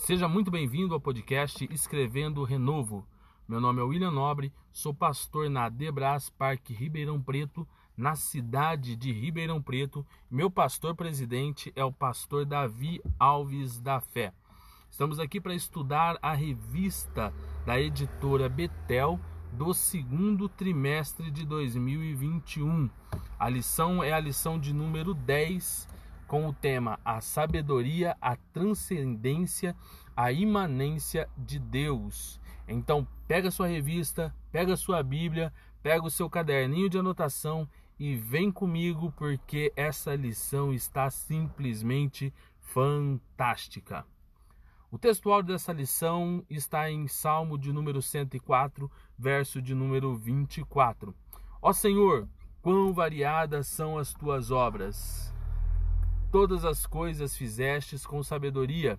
Seja muito bem-vindo ao podcast Escrevendo Renovo. Meu nome é William Nobre, sou pastor na Debras Parque Ribeirão Preto, na cidade de Ribeirão Preto. Meu pastor presidente é o pastor Davi Alves da Fé. Estamos aqui para estudar a revista da editora Betel do segundo trimestre de 2021. A lição é a lição de número 10 com o tema A Sabedoria, a Transcendência, a Imanência de Deus. Então, pega sua revista, pega sua Bíblia, pega o seu caderninho de anotação e vem comigo porque essa lição está simplesmente fantástica. O textual dessa lição está em Salmo de número 104, verso de número 24. Ó Senhor, quão variadas são as tuas obras! Todas as coisas fizestes com sabedoria,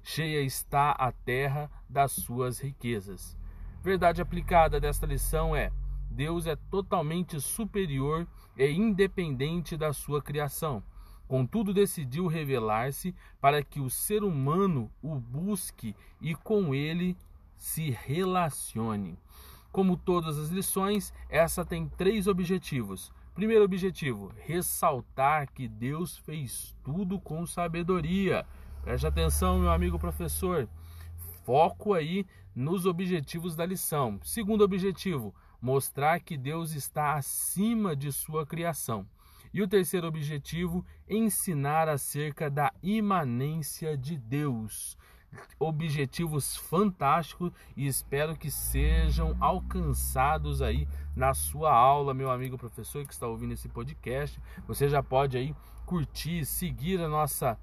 cheia está a terra das suas riquezas. Verdade aplicada desta lição é: Deus é totalmente superior e independente da sua criação. Contudo, decidiu revelar-se para que o ser humano o busque e com ele se relacione. Como todas as lições, essa tem três objetivos: Primeiro objetivo: ressaltar que Deus fez tudo com sabedoria. Preste atenção, meu amigo professor. Foco aí nos objetivos da lição. Segundo objetivo: mostrar que Deus está acima de sua criação. E o terceiro objetivo: ensinar acerca da imanência de Deus objetivos fantásticos e espero que sejam alcançados aí na sua aula, meu amigo professor que está ouvindo esse podcast. Você já pode aí curtir, seguir a nossa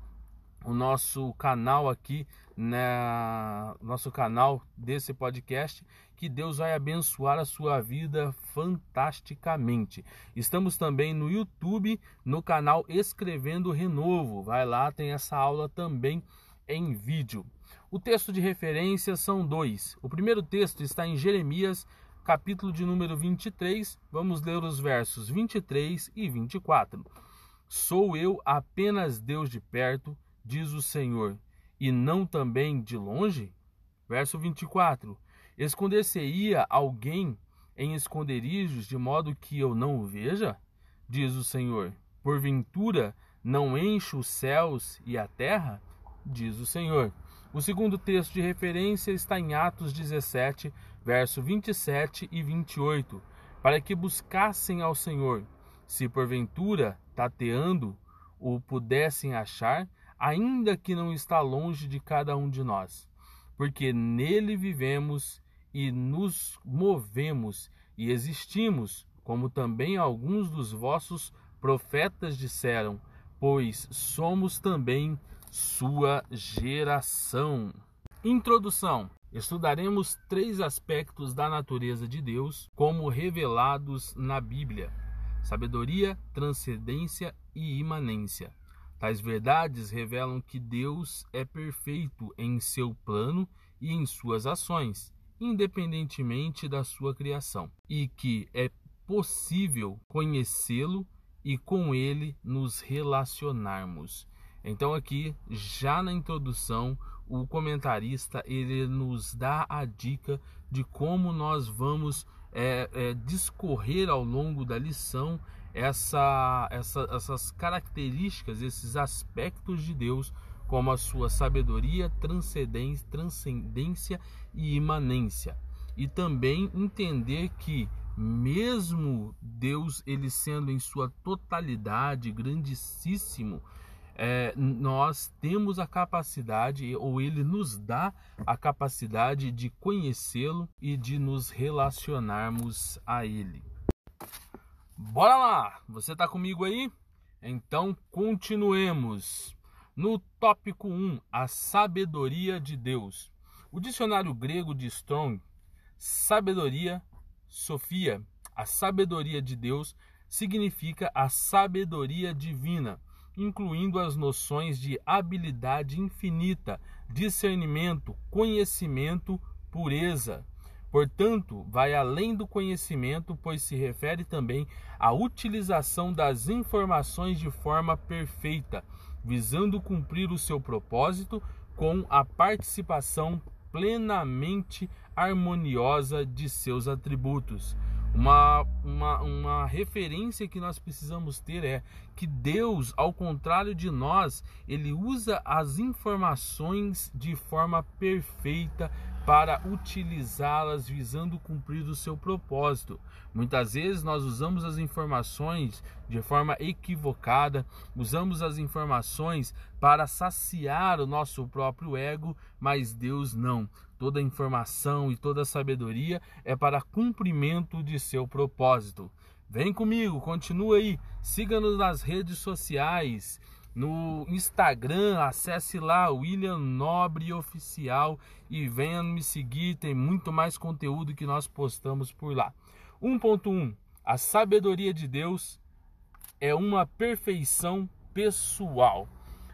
o nosso canal aqui, né, nosso canal desse podcast, que Deus vai abençoar a sua vida fantasticamente. Estamos também no YouTube, no canal Escrevendo Renovo. Vai lá, tem essa aula também em vídeo. O texto de referência são dois. O primeiro texto está em Jeremias, capítulo de número 23. Vamos ler os versos 23 e 24. Sou eu apenas Deus de perto, diz o Senhor, e não também de longe? Verso 24. Esconder-se-ia alguém em esconderijos de modo que eu não o veja? Diz o Senhor. Porventura não encho os céus e a terra? diz o Senhor. O segundo texto de referência está em Atos 17, verso 27 e 28, para que buscassem ao Senhor, se porventura, tateando, o pudessem achar, ainda que não está longe de cada um de nós, porque nele vivemos e nos movemos e existimos, como também alguns dos vossos profetas disseram, pois somos também sua geração. Introdução: Estudaremos três aspectos da natureza de Deus como revelados na Bíblia: sabedoria, transcendência e imanência. Tais verdades revelam que Deus é perfeito em seu plano e em suas ações, independentemente da sua criação, e que é possível conhecê-lo e com ele nos relacionarmos. Então aqui, já na introdução, o comentarista ele nos dá a dica de como nós vamos é, é, discorrer ao longo da lição essa, essa, essas características, esses aspectos de Deus, como a sua sabedoria, transcendência, transcendência e imanência. E também entender que mesmo Deus ele sendo em sua totalidade grandíssimo, é, nós temos a capacidade, ou ele nos dá a capacidade de conhecê-lo e de nos relacionarmos a ele. Bora lá! Você está comigo aí? Então continuemos. No tópico 1, a sabedoria de Deus. O dicionário grego de Strong, sabedoria, Sofia, a sabedoria de Deus significa a sabedoria divina incluindo as noções de habilidade infinita, discernimento, conhecimento, pureza. Portanto, vai além do conhecimento, pois se refere também à utilização das informações de forma perfeita, visando cumprir o seu propósito com a participação plenamente harmoniosa de seus atributos. Uma, uma, uma referência que nós precisamos ter é que Deus, ao contrário de nós, ele usa as informações de forma perfeita para utilizá-las visando cumprir o seu propósito. Muitas vezes nós usamos as informações de forma equivocada, usamos as informações para saciar o nosso próprio ego, mas Deus não. Toda informação e toda sabedoria é para cumprimento de seu propósito. Vem comigo, continua aí, siga-nos nas redes sociais no Instagram, acesse lá William Nobre Oficial e venha me seguir, tem muito mais conteúdo que nós postamos por lá. 1.1 A sabedoria de Deus é uma perfeição pessoal.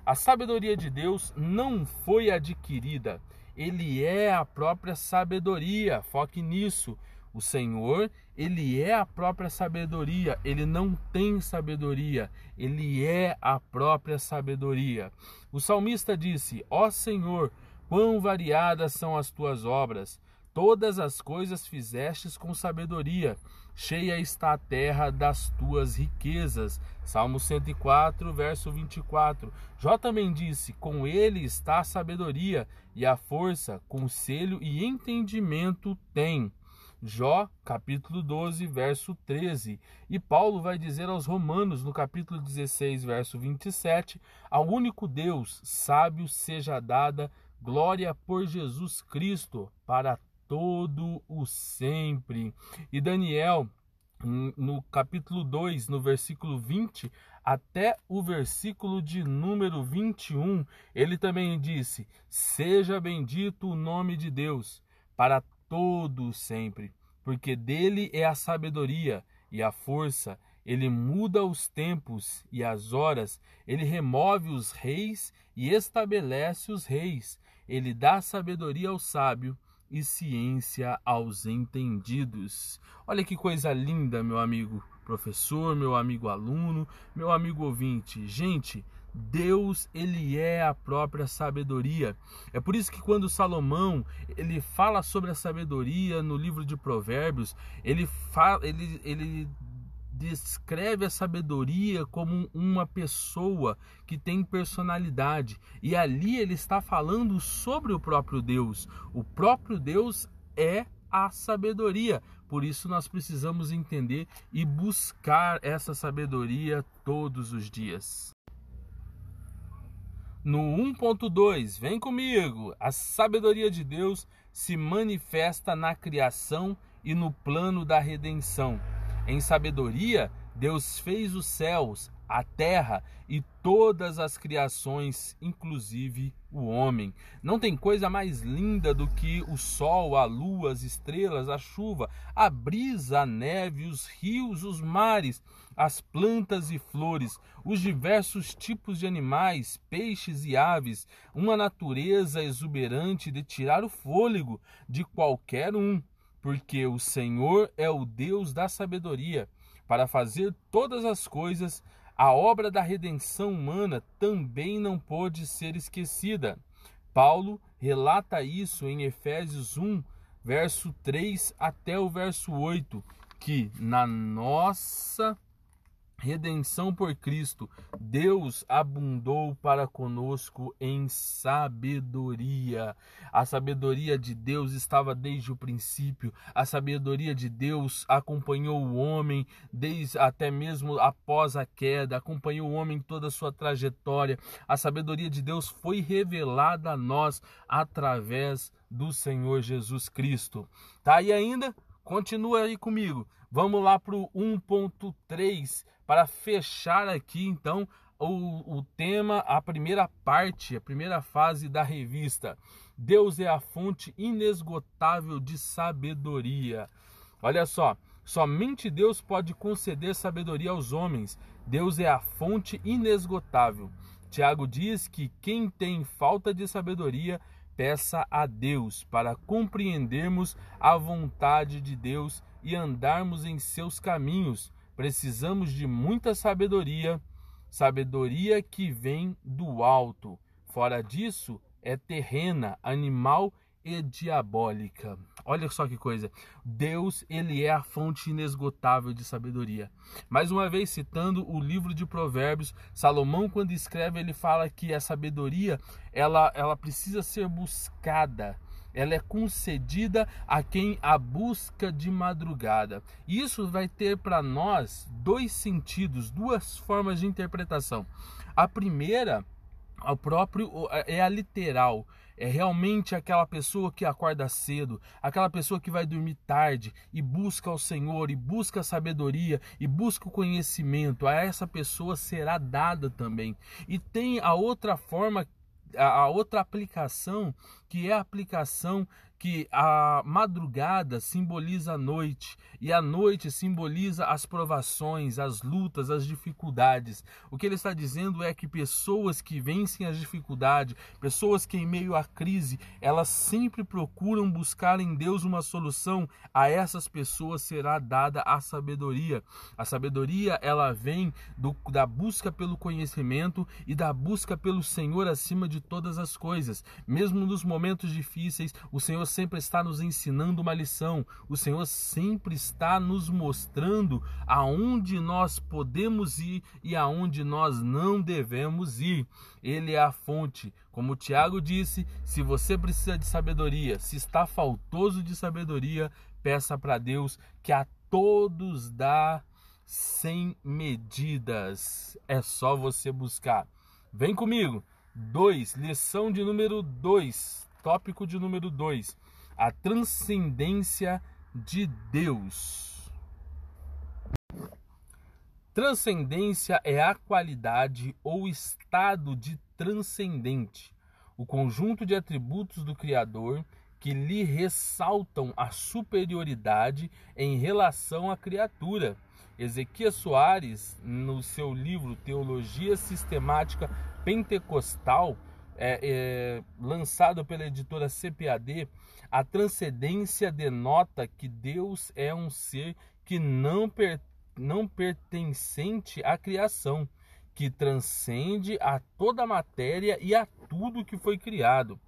A sabedoria de Deus não foi adquirida, ele é a própria sabedoria. Foque nisso. O Senhor, ele é a própria sabedoria, ele não tem sabedoria, ele é a própria sabedoria. O salmista disse: Ó Senhor, quão variadas são as tuas obras, todas as coisas fizestes com sabedoria, cheia está a terra das tuas riquezas. Salmo 104, verso 24. Jó também disse: Com ele está a sabedoria e a força, conselho e entendimento tem. Jó, capítulo 12, verso 13. E Paulo vai dizer aos Romanos, no capítulo 16, verso 27, ao único Deus, sábio seja dada glória por Jesus Cristo para todo o sempre. E Daniel, no capítulo 2, no versículo 20, até o versículo de número 21, ele também disse: Seja bendito o nome de Deus para todo sempre, porque dele é a sabedoria e a força. Ele muda os tempos e as horas, ele remove os reis e estabelece os reis. Ele dá sabedoria ao sábio e ciência aos entendidos. Olha que coisa linda, meu amigo professor, meu amigo aluno, meu amigo ouvinte. Gente, Deus, ele é a própria sabedoria. É por isso que quando Salomão, ele fala sobre a sabedoria no livro de Provérbios, ele fala, ele, ele descreve a sabedoria como uma pessoa que tem personalidade. E ali ele está falando sobre o próprio Deus. O próprio Deus é a sabedoria. Por isso nós precisamos entender e buscar essa sabedoria todos os dias. No 1.2, vem comigo. A sabedoria de Deus se manifesta na criação e no plano da redenção. Em sabedoria, Deus fez os céus, a terra e todas as criações, inclusive o homem. Não tem coisa mais linda do que o sol, a lua, as estrelas, a chuva, a brisa, a neve, os rios, os mares, as plantas e flores, os diversos tipos de animais, peixes e aves, uma natureza exuberante de tirar o fôlego de qualquer um, porque o Senhor é o Deus da sabedoria para fazer todas as coisas a obra da redenção humana também não pode ser esquecida. Paulo relata isso em Efésios 1, verso 3 até o verso 8, que na nossa redenção por Cristo, Deus abundou para conosco em sabedoria. A sabedoria de Deus estava desde o princípio, a sabedoria de Deus acompanhou o homem desde até mesmo após a queda, acompanhou o homem toda a sua trajetória. A sabedoria de Deus foi revelada a nós através do Senhor Jesus Cristo. Tá aí ainda? Continua aí comigo. Vamos lá para o 1.3 para fechar aqui então o, o tema, a primeira parte, a primeira fase da revista. Deus é a fonte inesgotável de sabedoria. Olha só, somente Deus pode conceder sabedoria aos homens. Deus é a fonte inesgotável. Tiago diz que quem tem falta de sabedoria, peça a Deus para compreendermos a vontade de Deus e andarmos em seus caminhos. Precisamos de muita sabedoria, sabedoria que vem do alto. Fora disso, é terrena, animal e diabólica. Olha só que coisa. Deus, ele é a fonte inesgotável de sabedoria. Mais uma vez citando o livro de Provérbios, Salomão quando escreve, ele fala que a sabedoria, ela ela precisa ser buscada. Ela é concedida a quem a busca de madrugada. Isso vai ter para nós dois sentidos, duas formas de interpretação. A primeira, o próprio é a literal é realmente aquela pessoa que acorda cedo, aquela pessoa que vai dormir tarde e busca o Senhor, e busca a sabedoria, e busca o conhecimento, a essa pessoa será dada também. E tem a outra forma, a outra aplicação, que é a aplicação que a madrugada simboliza a noite e a noite simboliza as provações, as lutas, as dificuldades. O que ele está dizendo é que pessoas que vencem as dificuldades, pessoas que em meio à crise, elas sempre procuram buscar em Deus uma solução. A essas pessoas será dada a sabedoria. A sabedoria ela vem do, da busca pelo conhecimento e da busca pelo Senhor acima de todas as coisas. Mesmo nos momentos difíceis, o Senhor sempre está nos ensinando uma lição, o Senhor sempre está nos mostrando aonde nós podemos ir e aonde nós não devemos ir. Ele é a fonte. Como o Tiago disse, se você precisa de sabedoria, se está faltoso de sabedoria, peça para Deus que a todos dá sem medidas. É só você buscar. Vem comigo. 2, lição de número 2, tópico de número 2 a transcendência de Deus. Transcendência é a qualidade ou estado de transcendente, o conjunto de atributos do Criador que lhe ressaltam a superioridade em relação à criatura. Ezequias Soares, no seu livro Teologia Sistemática Pentecostal, é, é, lançado pela editora CPAD, a transcendência denota que Deus é um ser que não, per, não pertencente à criação, que transcende a toda a matéria e a tudo que foi criado.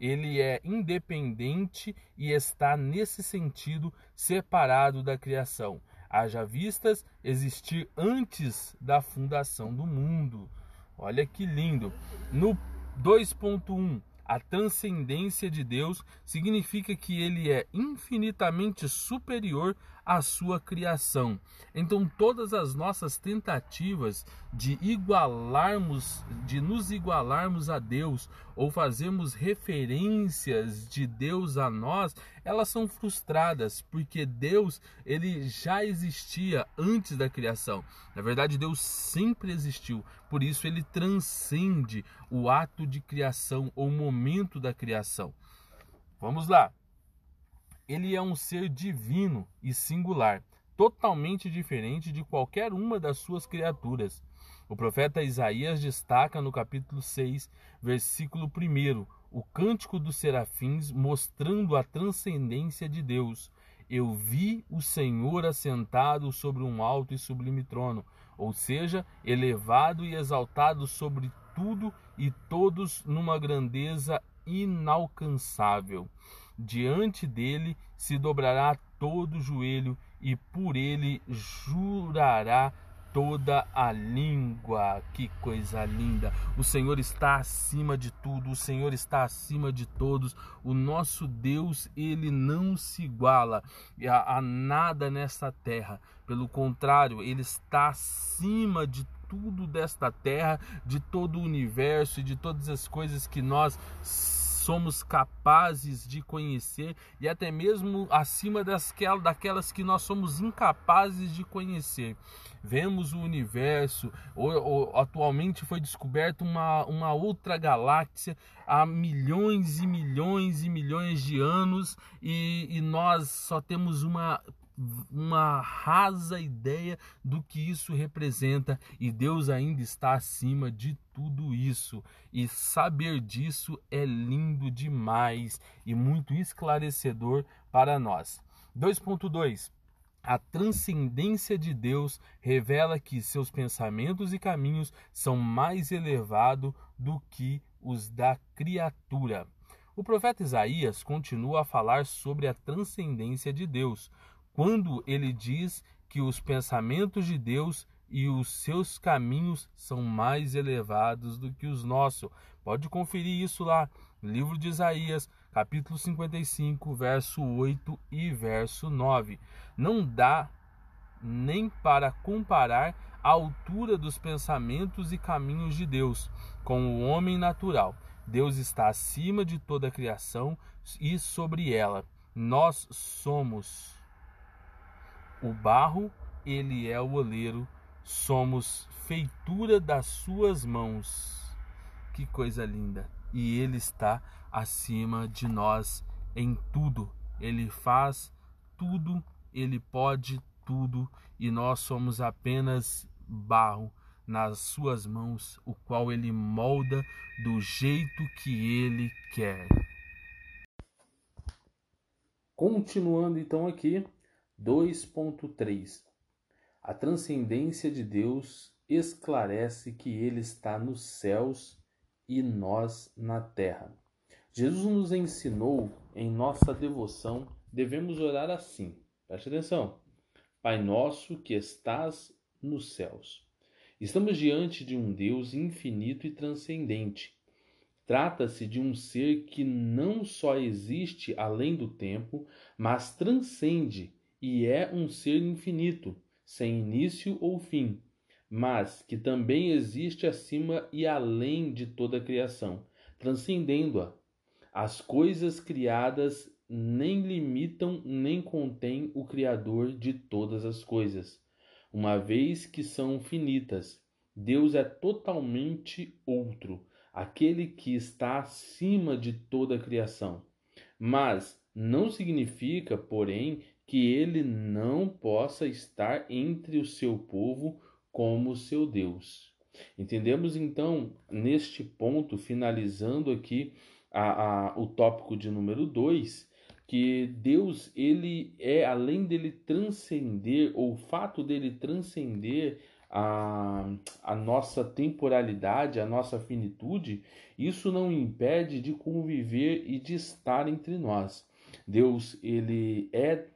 Ele é independente e está, nesse sentido, separado da criação. Haja vistas existir antes da fundação do mundo. Olha que lindo. No 2.1 a transcendência de Deus significa que ele é infinitamente superior à sua criação. Então, todas as nossas tentativas de igualarmos, de nos igualarmos a Deus ou fazermos referências de Deus a nós, elas são frustradas, porque Deus, ele já existia antes da criação. Na verdade, Deus sempre existiu. Por isso ele transcende o ato de criação ou momento da criação. Vamos lá ele é um ser divino e singular, totalmente diferente de qualquer uma das suas criaturas. O profeta Isaías destaca no capítulo 6, versículo 1, o cântico dos serafins mostrando a transcendência de Deus. Eu vi o Senhor assentado sobre um alto e sublime trono, ou seja, elevado e exaltado sobre tudo e todos numa grandeza inalcançável. Diante dele se dobrará todo o joelho e por ele jurará toda a língua. Que coisa linda! O Senhor está acima de tudo, o Senhor está acima de todos. O nosso Deus, ele não se iguala a, a nada nesta terra. Pelo contrário, ele está acima de tudo desta terra, de todo o universo e de todas as coisas que nós somos capazes de conhecer e até mesmo acima dasquelas, daquelas que nós somos incapazes de conhecer. Vemos o universo, ou, ou, atualmente foi descoberta uma, uma outra galáxia há milhões e milhões e milhões de anos e, e nós só temos uma uma rasa ideia do que isso representa e Deus ainda está acima de tudo isso. E saber disso é lindo demais e muito esclarecedor para nós. 2.2 a transcendência de Deus revela que seus pensamentos e caminhos são mais elevados do que os da criatura. O profeta Isaías continua a falar sobre a transcendência de Deus, quando ele diz que os pensamentos de Deus e os seus caminhos são mais elevados do que os nossos. Pode conferir isso lá, livro de Isaías, capítulo 55, verso 8 e verso 9. Não dá nem para comparar a altura dos pensamentos e caminhos de Deus com o homem natural. Deus está acima de toda a criação e sobre ela. Nós somos o barro, ele é o oleiro, somos feitura das suas mãos. Que coisa linda! E ele está acima de nós em tudo. Ele faz tudo, ele pode tudo e nós somos apenas barro nas suas mãos, o qual ele molda do jeito que ele quer. Continuando então aqui, 2.3 A transcendência de Deus esclarece que ele está nos céus e nós na terra. Jesus nos ensinou em nossa devoção, devemos orar assim. Preste atenção. Pai nosso que estás nos céus. Estamos diante de um Deus infinito e transcendente. Trata-se de um ser que não só existe além do tempo, mas transcende e é um ser infinito, sem início ou fim, mas que também existe acima e além de toda a criação, transcendendo-a. As coisas criadas nem limitam nem contêm o Criador de todas as coisas uma vez que são finitas. Deus é totalmente outro, aquele que está acima de toda a criação. Mas não significa, porém, que ele não possa estar entre o seu povo como seu Deus. Entendemos então, neste ponto, finalizando aqui a, a, o tópico de número 2, que Deus ele é além dele transcender ou o fato dele transcender a, a nossa temporalidade, a nossa finitude, isso não impede de conviver e de estar entre nós. Deus ele é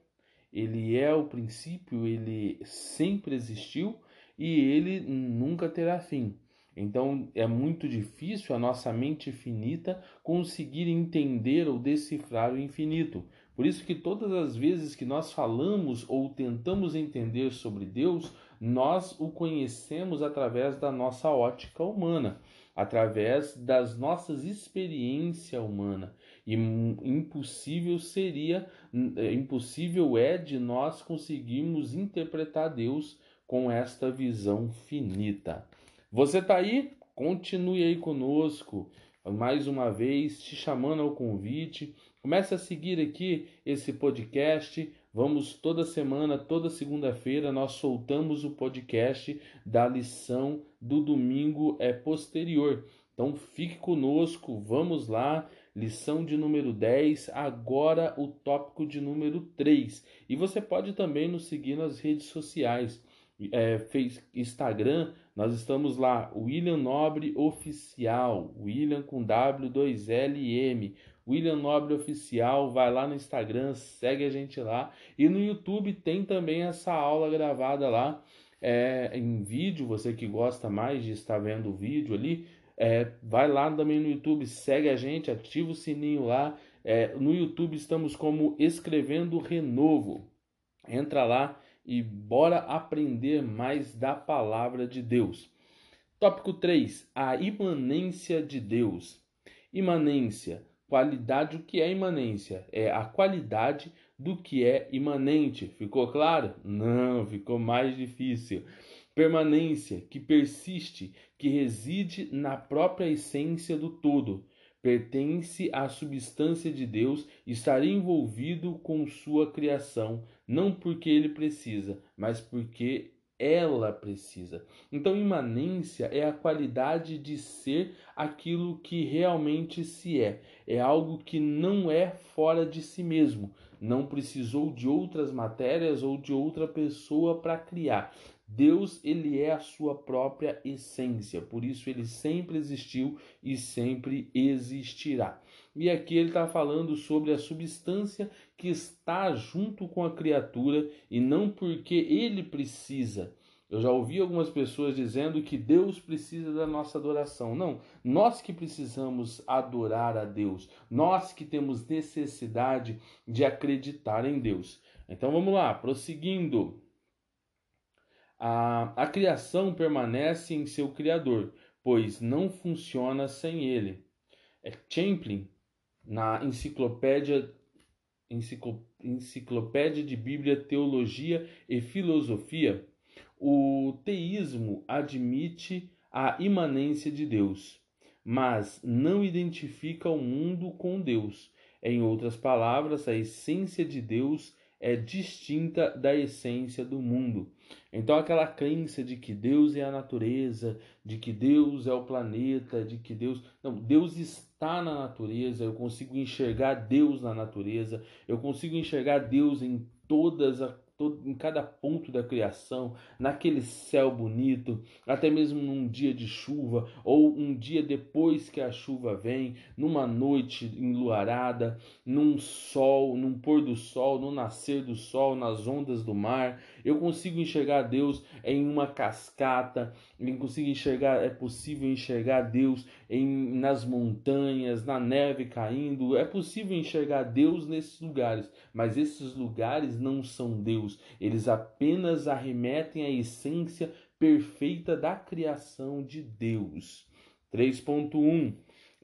ele é o princípio, ele sempre existiu e ele nunca terá fim. Então é muito difícil a nossa mente finita conseguir entender ou decifrar o infinito. Por isso que todas as vezes que nós falamos ou tentamos entender sobre Deus, nós o conhecemos através da nossa ótica humana, através das nossas experiências humanas. E impossível seria, é, impossível é de nós conseguirmos interpretar Deus com esta visão finita. Você está aí? Continue aí conosco. Mais uma vez, te chamando ao convite. Comece a seguir aqui esse podcast. Vamos toda semana, toda segunda-feira, nós soltamos o podcast da lição do domingo é posterior. Então fique conosco, vamos lá. Lição de número 10, agora o tópico de número 3. E você pode também nos seguir nas redes sociais é, Instagram, nós estamos lá, William Nobre Oficial, William com W2LM, William Nobre Oficial, vai lá no Instagram, segue a gente lá. E no YouTube tem também essa aula gravada lá é, em vídeo, você que gosta mais de estar vendo o vídeo ali, é, vai lá também no YouTube, segue a gente, ativa o sininho lá. É, no YouTube estamos como Escrevendo Renovo. Entra lá e bora aprender mais da palavra de Deus. Tópico 3: a imanência de Deus. Imanência, qualidade. O que é imanência? É a qualidade do que é imanente. Ficou claro? Não, ficou mais difícil. Permanência, que persiste, que reside na própria essência do todo pertence à substância de Deus e estaria envolvido com sua criação, não porque ele precisa, mas porque ela precisa. Então, imanência é a qualidade de ser aquilo que realmente se é. É algo que não é fora de si mesmo, não precisou de outras matérias ou de outra pessoa para criar. Deus, ele é a sua própria essência, por isso ele sempre existiu e sempre existirá. E aqui ele está falando sobre a substância que está junto com a criatura e não porque ele precisa. Eu já ouvi algumas pessoas dizendo que Deus precisa da nossa adoração. Não, nós que precisamos adorar a Deus, nós que temos necessidade de acreditar em Deus. Então vamos lá, prosseguindo. A, a criação permanece em seu Criador, pois não funciona sem ele. É Champlin, na enciclopédia, enciclopédia de Bíblia, Teologia e Filosofia, o teísmo admite a imanência de Deus, mas não identifica o mundo com Deus. Em outras palavras, a essência de Deus é distinta da essência do mundo. Então, aquela crença de que Deus é a natureza, de que Deus é o planeta, de que Deus. Não, Deus está na natureza, eu consigo enxergar Deus na natureza, eu consigo enxergar Deus em todas as todo, em cada ponto da criação, naquele céu bonito, até mesmo num dia de chuva ou um dia depois que a chuva vem, numa noite enluarada, num sol, num pôr do sol, no nascer do sol, nas ondas do mar. Eu consigo enxergar Deus em uma cascata, eu consigo enxergar, é possível enxergar Deus em nas montanhas, na neve caindo. É possível enxergar Deus nesses lugares, mas esses lugares não são Deus. Eles apenas arremetem à essência perfeita da criação de Deus. 3.1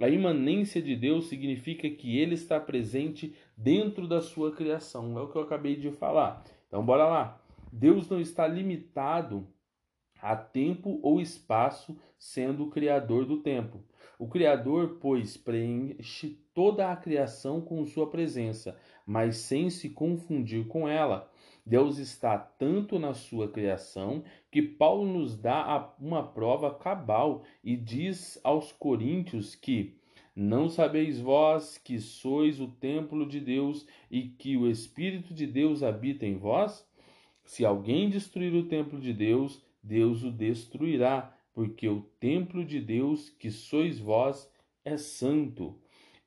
a imanência de Deus significa que ele está presente dentro da sua criação. É o que eu acabei de falar. Então, bora lá. Deus não está limitado a tempo ou espaço, sendo o criador do tempo. O criador, pois, preenche toda a criação com sua presença, mas sem se confundir com ela. Deus está tanto na sua criação que Paulo nos dá uma prova cabal e diz aos coríntios que não sabeis vós que sois o templo de Deus e que o Espírito de Deus habita em vós? Se alguém destruir o templo de Deus, Deus o destruirá, porque o templo de Deus, que sois vós, é santo.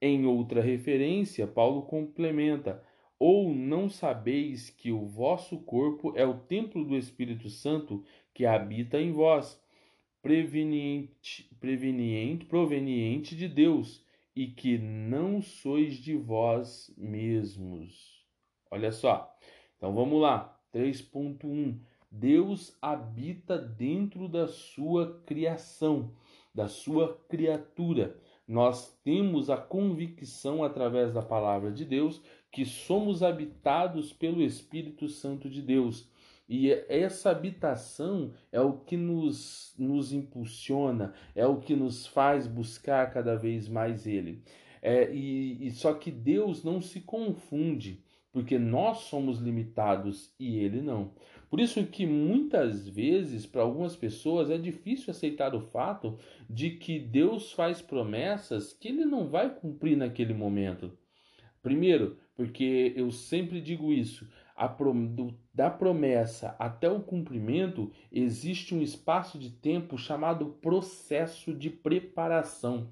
Em outra referência, Paulo complementa: Ou não sabeis que o vosso corpo é o templo do Espírito Santo que habita em vós, preveniente, preveniente, proveniente de Deus, e que não sois de vós mesmos? Olha só. Então vamos lá. 3.1 Deus habita dentro da sua criação, da sua criatura. Nós temos a convicção através da palavra de Deus que somos habitados pelo Espírito Santo de Deus. E essa habitação é o que nos, nos impulsiona, é o que nos faz buscar cada vez mais Ele. É, e, e só que Deus não se confunde porque nós somos limitados e ele não. Por isso que muitas vezes para algumas pessoas é difícil aceitar o fato de que Deus faz promessas que ele não vai cumprir naquele momento. Primeiro, porque eu sempre digo isso, do, da promessa até o cumprimento existe um espaço de tempo chamado processo de preparação.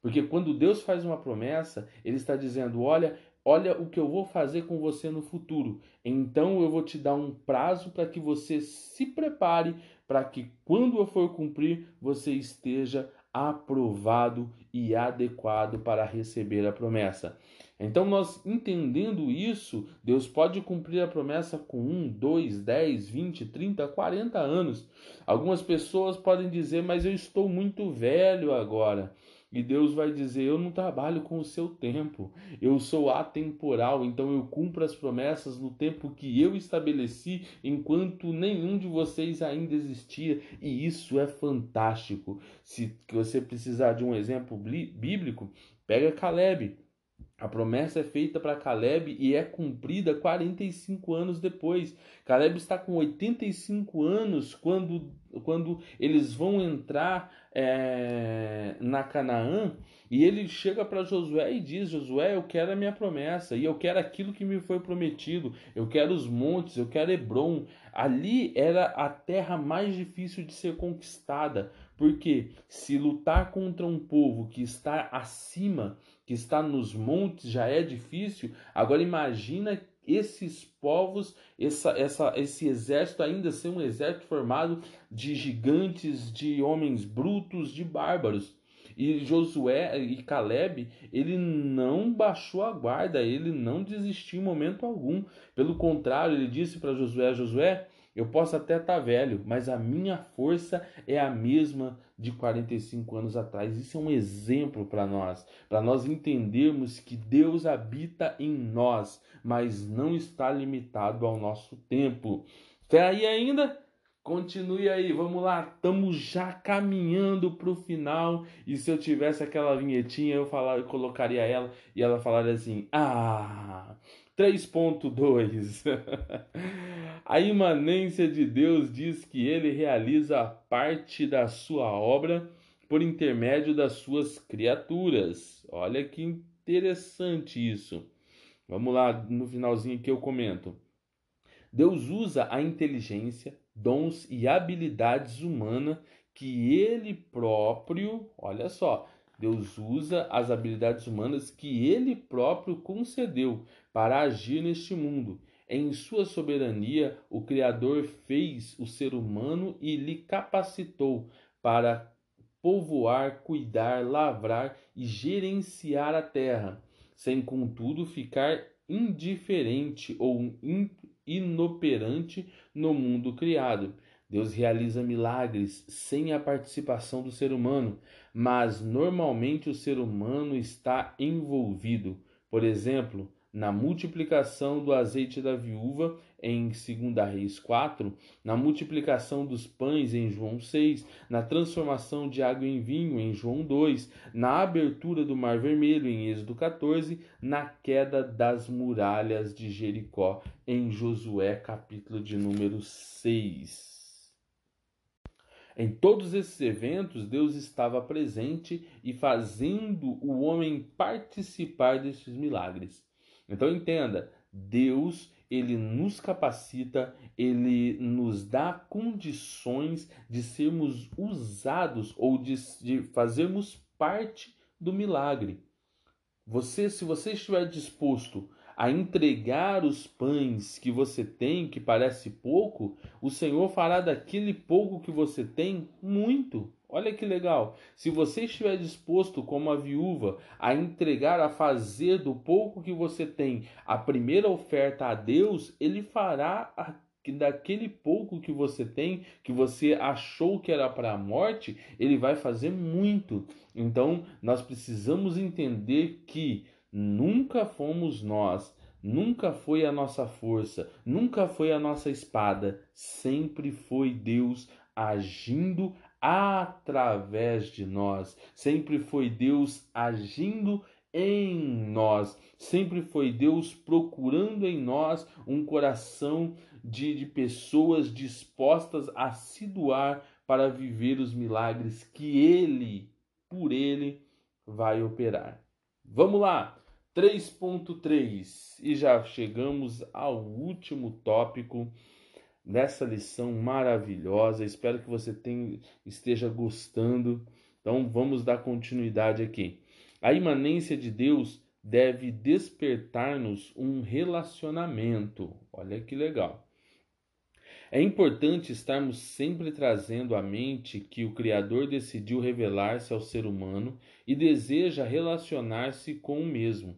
Porque quando Deus faz uma promessa, ele está dizendo: Olha, Olha o que eu vou fazer com você no futuro. Então eu vou te dar um prazo para que você se prepare para que quando eu for cumprir você esteja aprovado e adequado para receber a promessa. Então, nós entendendo isso, Deus pode cumprir a promessa com 1, 2, 10, 20, 30, 40 anos. Algumas pessoas podem dizer, mas eu estou muito velho agora. E Deus vai dizer: Eu não trabalho com o seu tempo, eu sou atemporal, então eu cumpro as promessas no tempo que eu estabeleci, enquanto nenhum de vocês ainda existia, e isso é fantástico. Se você precisar de um exemplo bíblico, pega Caleb. A promessa é feita para Caleb e é cumprida 45 anos depois. Caleb está com 85 anos quando, quando eles vão entrar é, na Canaã E ele chega para Josué e diz: Josué, eu quero a minha promessa, e eu quero aquilo que me foi prometido, eu quero os montes, eu quero Hebron. Ali era a terra mais difícil de ser conquistada, porque se lutar contra um povo que está acima, que está nos montes, já é difícil, agora imagina esses povos, essa, essa, esse exército ainda ser um exército formado de gigantes, de homens brutos, de bárbaros. E Josué e Caleb, ele não baixou a guarda, ele não desistiu em momento algum. Pelo contrário, ele disse para Josué: Josué, eu posso até estar tá velho, mas a minha força é a mesma de 45 anos atrás. Isso é um exemplo para nós, para nós entendermos que Deus habita em nós, mas não está limitado ao nosso tempo. Fé aí ainda? Continue aí, vamos lá, estamos já caminhando para o final. E se eu tivesse aquela vinhetinha, eu, falar, eu colocaria ela e ela falaria assim: Ah, 3.2 A imanência de Deus diz que ele realiza parte da sua obra por intermédio das suas criaturas. Olha que interessante isso. Vamos lá, no finalzinho que eu comento. Deus usa a inteligência, dons e habilidades humanas que ele próprio, olha só, Deus usa as habilidades humanas que ele próprio concedeu para agir neste mundo. Em sua soberania, o Criador fez o ser humano e lhe capacitou para povoar, cuidar, lavrar e gerenciar a terra, sem contudo ficar indiferente ou inoperante no mundo criado. Deus realiza milagres sem a participação do ser humano, mas normalmente o ser humano está envolvido. Por exemplo, na multiplicação do azeite da viúva em 2 Reis 4, na multiplicação dos pães em João 6, na transformação de água em vinho em João 2, na abertura do Mar Vermelho em Êxodo 14, na queda das muralhas de Jericó em Josué capítulo de número 6. Em todos esses eventos, Deus estava presente e fazendo o homem participar desses milagres. Então entenda, Deus ele nos capacita, ele nos dá condições de sermos usados ou de, de fazermos parte do milagre. Você, se você estiver disposto a entregar os pães que você tem, que parece pouco, o Senhor fará daquele pouco que você tem muito. Olha que legal. Se você estiver disposto, como a viúva, a entregar, a fazer do pouco que você tem a primeira oferta a Deus, Ele fará daquele pouco que você tem, que você achou que era para a morte, Ele vai fazer muito. Então, nós precisamos entender que nunca fomos nós, nunca foi a nossa força, nunca foi a nossa espada, sempre foi Deus agindo através de nós, sempre foi Deus agindo em nós, sempre foi Deus procurando em nós um coração de, de pessoas dispostas a se doar para viver os milagres que Ele, por Ele, vai operar. Vamos lá! 3.3 e já chegamos ao último tópico dessa lição maravilhosa. Espero que você tenha, esteja gostando. Então vamos dar continuidade aqui. A imanência de Deus deve despertar-nos um relacionamento. Olha que legal. É importante estarmos sempre trazendo à mente que o Criador decidiu revelar-se ao ser humano e deseja relacionar-se com o mesmo.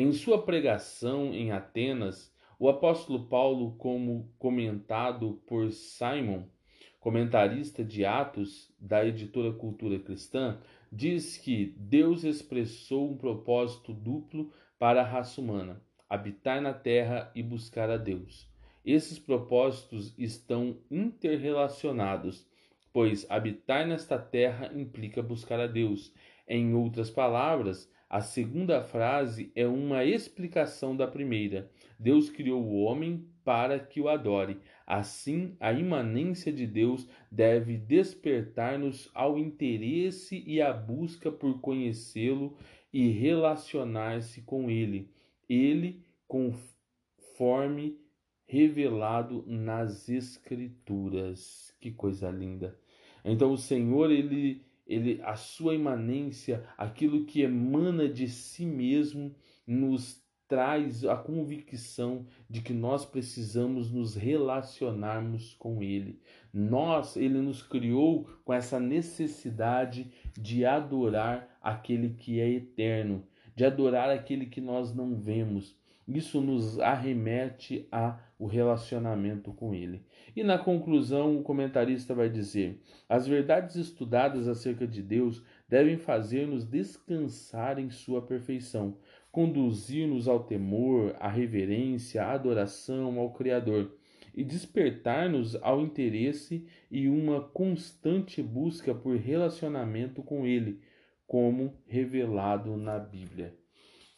Em sua pregação em Atenas, o apóstolo Paulo, como comentado por Simon, comentarista de Atos da editora Cultura Cristã, diz que Deus expressou um propósito duplo para a raça humana: habitar na terra e buscar a Deus. Esses propósitos estão interrelacionados, pois habitar nesta terra implica buscar a Deus. Em outras palavras, a segunda frase é uma explicação da primeira. Deus criou o homem para que o adore. Assim, a imanência de Deus deve despertar-nos ao interesse e à busca por conhecê-lo e relacionar-se com ele. Ele, conforme revelado nas Escrituras. Que coisa linda! Então, o Senhor, ele, ele, a sua imanência, aquilo que emana de si mesmo, nos traz a convicção de que nós precisamos nos relacionarmos com Ele. Nós, Ele nos criou com essa necessidade de adorar aquele que é eterno, de adorar aquele que nós não vemos. Isso nos arremete a o relacionamento com ele. E na conclusão, o comentarista vai dizer: as verdades estudadas acerca de Deus devem fazer-nos descansar em sua perfeição, conduzir-nos ao temor, à reverência, à adoração ao Criador e despertar-nos ao interesse e uma constante busca por relacionamento com Ele, como revelado na Bíblia.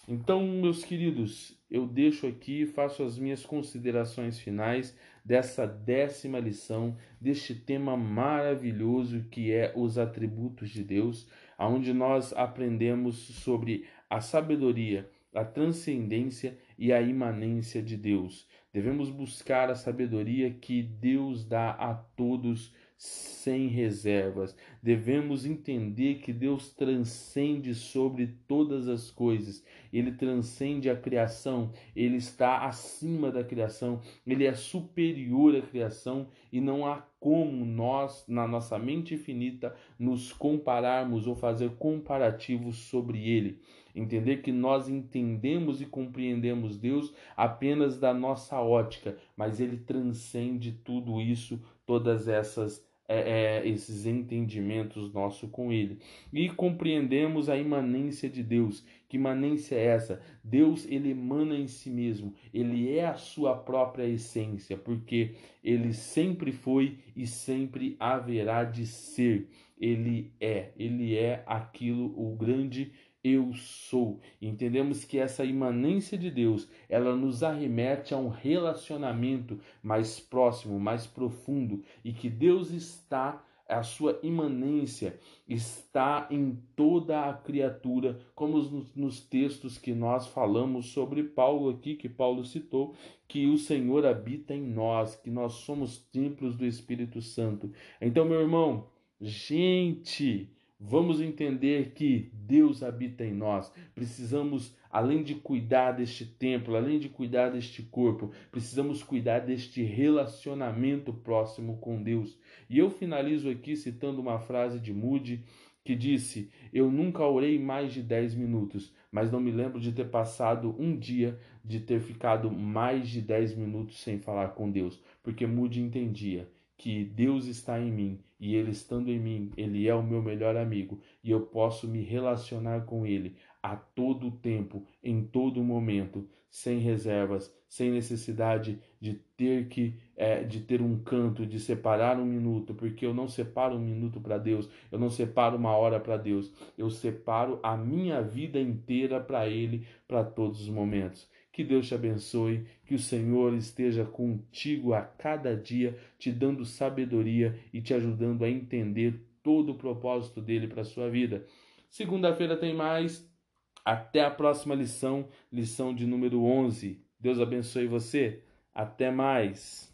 Então, meus queridos, eu deixo aqui, faço as minhas considerações finais dessa décima lição, deste tema maravilhoso que é os atributos de Deus, onde nós aprendemos sobre a sabedoria, a transcendência e a imanência de Deus. Devemos buscar a sabedoria que Deus dá a todos sem reservas. Devemos entender que Deus transcende sobre todas as coisas. Ele transcende a criação, ele está acima da criação, ele é superior à criação e não há como nós, na nossa mente infinita, nos compararmos ou fazer comparativos sobre ele. Entender que nós entendemos e compreendemos Deus apenas da nossa ótica, mas ele transcende tudo isso, todas essas é, esses entendimentos nossos com Ele. E compreendemos a imanência de Deus. Que imanência é essa? Deus ele emana em si mesmo, ele é a sua própria essência, porque ele sempre foi e sempre haverá de ser. Ele é, ele é aquilo, o grande eu sou. Entendemos que essa imanência de Deus, ela nos arremete a um relacionamento mais próximo, mais profundo e que Deus está a sua imanência está em toda a criatura, como nos, nos, textos que nós falamos sobre Paulo aqui, que Paulo citou, que o Senhor habita em nós, que nós somos templos do Espírito Santo. Então, meu irmão, gente, Vamos entender que Deus habita em nós. Precisamos, além de cuidar deste templo, além de cuidar deste corpo, precisamos cuidar deste relacionamento próximo com Deus. E eu finalizo aqui citando uma frase de Moody que disse: Eu nunca orei mais de 10 minutos, mas não me lembro de ter passado um dia de ter ficado mais de 10 minutos sem falar com Deus, porque Moody entendia que Deus está em mim e Ele estando em mim, Ele é o meu melhor amigo e eu posso me relacionar com Ele a todo tempo, em todo momento, sem reservas, sem necessidade de ter que é, de ter um canto, de separar um minuto, porque eu não separo um minuto para Deus, eu não separo uma hora para Deus, eu separo a minha vida inteira para Ele, para todos os momentos. Que Deus te abençoe, que o Senhor esteja contigo a cada dia, te dando sabedoria e te ajudando a entender todo o propósito dele para a sua vida. Segunda-feira tem mais. Até a próxima lição, lição de número 11. Deus abençoe você. Até mais.